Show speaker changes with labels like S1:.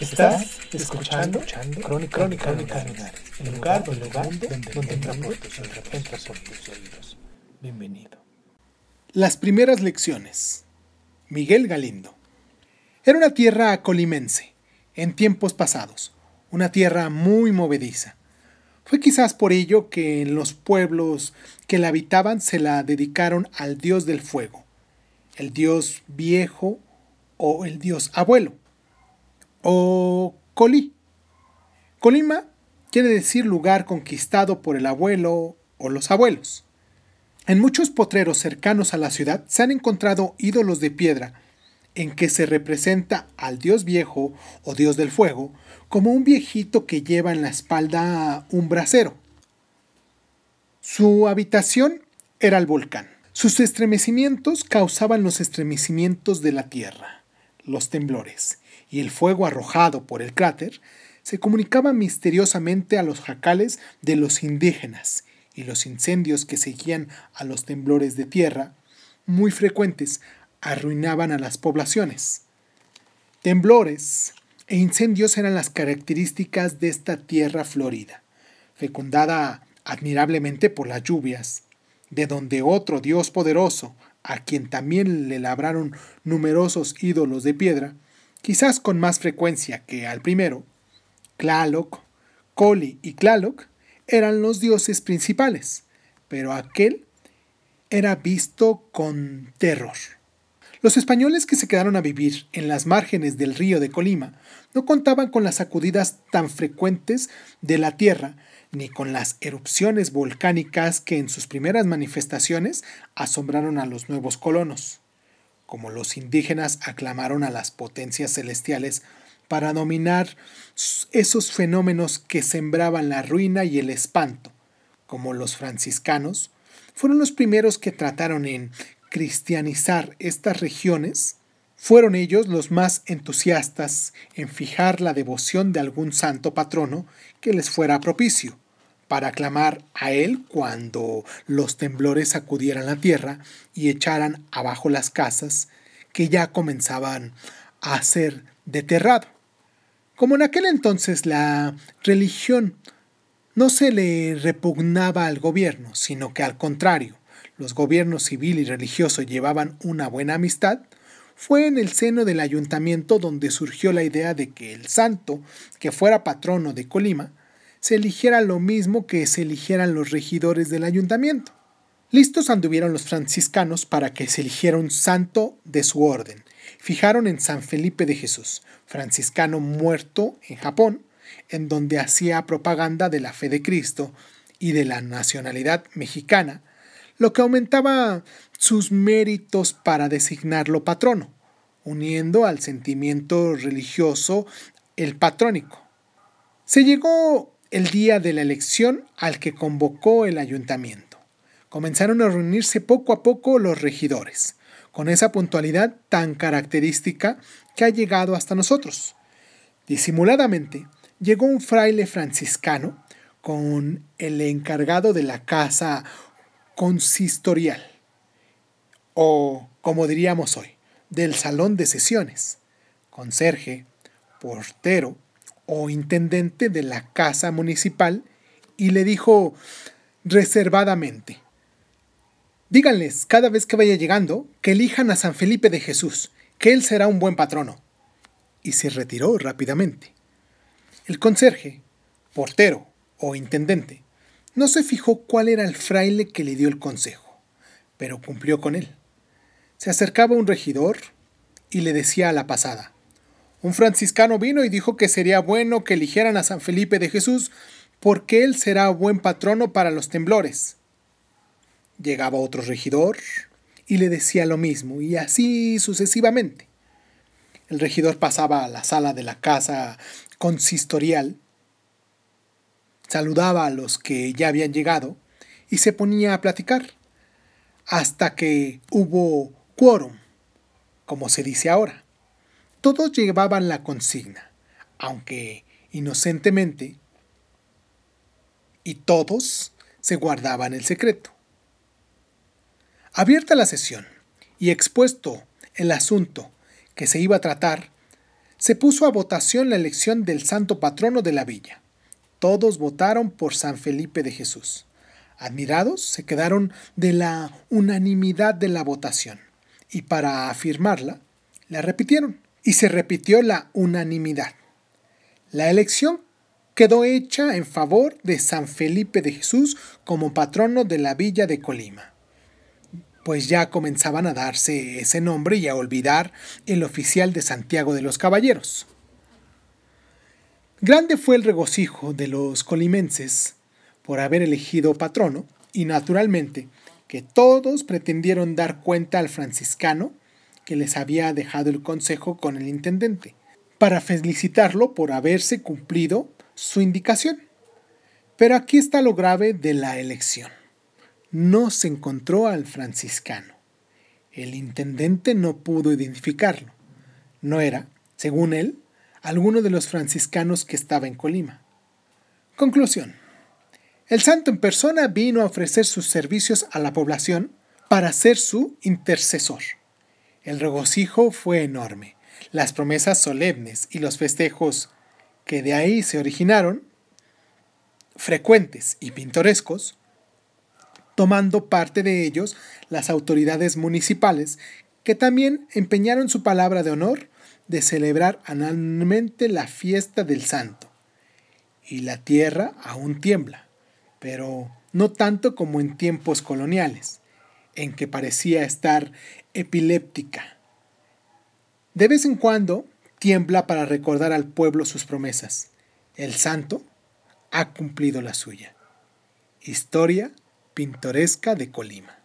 S1: Estás escuchando, Crónica, Crónica, Crónica el lugar, el lugar donde, donde por tus entra por tus oídos. Bienvenido.
S2: Las primeras lecciones. Miguel Galindo. Era una tierra colimense, en tiempos pasados, una tierra muy movediza. Fue quizás por ello que en los pueblos que la habitaban se la dedicaron al dios del fuego, el dios viejo o el dios abuelo, o Colí. Colima quiere decir lugar conquistado por el abuelo o los abuelos. En muchos potreros cercanos a la ciudad se han encontrado ídolos de piedra en que se representa al dios viejo o dios del fuego como un viejito que lleva en la espalda un brasero. Su habitación era el volcán. Sus estremecimientos causaban los estremecimientos de la tierra, los temblores, y el fuego arrojado por el cráter se comunicaba misteriosamente a los jacales de los indígenas y los incendios que seguían a los temblores de tierra, muy frecuentes, arruinaban a las poblaciones. Temblores e incendios eran las características de esta tierra florida, fecundada admirablemente por las lluvias, de donde otro Dios poderoso, a quien también le labraron numerosos ídolos de piedra, quizás con más frecuencia que al primero, Tlaloc, Coli y Tlaloc eran los dioses principales, pero aquel era visto con terror. Los españoles que se quedaron a vivir en las márgenes del río de Colima no contaban con las sacudidas tan frecuentes de la tierra ni con las erupciones volcánicas que en sus primeras manifestaciones asombraron a los nuevos colonos. Como los indígenas aclamaron a las potencias celestiales para dominar esos fenómenos que sembraban la ruina y el espanto, como los franciscanos, fueron los primeros que trataron en cristianizar estas regiones, fueron ellos los más entusiastas en fijar la devoción de algún santo patrono que les fuera propicio, para aclamar a él cuando los temblores sacudieran la tierra y echaran abajo las casas que ya comenzaban a ser de terrado. Como en aquel entonces la religión no se le repugnaba al gobierno, sino que al contrario, los gobiernos civil y religioso llevaban una buena amistad, fue en el seno del ayuntamiento donde surgió la idea de que el santo, que fuera patrono de Colima, se eligiera lo mismo que se eligieran los regidores del ayuntamiento. Listos anduvieron los franciscanos para que se eligiera un santo de su orden. Fijaron en San Felipe de Jesús, franciscano muerto en Japón, en donde hacía propaganda de la fe de Cristo y de la nacionalidad mexicana, lo que aumentaba sus méritos para designarlo patrono, uniendo al sentimiento religioso el patrónico. Se llegó el día de la elección al que convocó el ayuntamiento. Comenzaron a reunirse poco a poco los regidores, con esa puntualidad tan característica que ha llegado hasta nosotros. Disimuladamente, llegó un fraile franciscano con el encargado de la casa consistorial, o como diríamos hoy, del salón de sesiones, conserje, portero o intendente de la casa municipal, y le dijo reservadamente, díganles cada vez que vaya llegando que elijan a San Felipe de Jesús, que él será un buen patrono. Y se retiró rápidamente. El conserje, portero o intendente no se fijó cuál era el fraile que le dio el consejo, pero cumplió con él. Se acercaba un regidor y le decía a la pasada, un franciscano vino y dijo que sería bueno que eligieran a San Felipe de Jesús porque él será buen patrono para los temblores. Llegaba otro regidor y le decía lo mismo, y así sucesivamente. El regidor pasaba a la sala de la casa consistorial, saludaba a los que ya habían llegado y se ponía a platicar, hasta que hubo quórum, como se dice ahora. Todos llevaban la consigna, aunque inocentemente, y todos se guardaban el secreto. Abierta la sesión y expuesto el asunto que se iba a tratar, se puso a votación la elección del santo patrono de la villa. Todos votaron por San Felipe de Jesús. Admirados, se quedaron de la unanimidad de la votación y para afirmarla, la repitieron y se repitió la unanimidad. La elección quedó hecha en favor de San Felipe de Jesús como patrono de la villa de Colima pues ya comenzaban a darse ese nombre y a olvidar el oficial de Santiago de los Caballeros. Grande fue el regocijo de los colimenses por haber elegido patrono y naturalmente que todos pretendieron dar cuenta al franciscano que les había dejado el consejo con el intendente, para felicitarlo por haberse cumplido su indicación. Pero aquí está lo grave de la elección no se encontró al franciscano. El intendente no pudo identificarlo. No era, según él, alguno de los franciscanos que estaba en Colima. Conclusión. El santo en persona vino a ofrecer sus servicios a la población para ser su intercesor. El regocijo fue enorme. Las promesas solemnes y los festejos que de ahí se originaron, frecuentes y pintorescos, tomando parte de ellos las autoridades municipales, que también empeñaron su palabra de honor de celebrar anualmente la fiesta del santo. Y la tierra aún tiembla, pero no tanto como en tiempos coloniales, en que parecía estar epiléptica. De vez en cuando tiembla para recordar al pueblo sus promesas. El santo ha cumplido la suya. Historia pintoresca de Colima.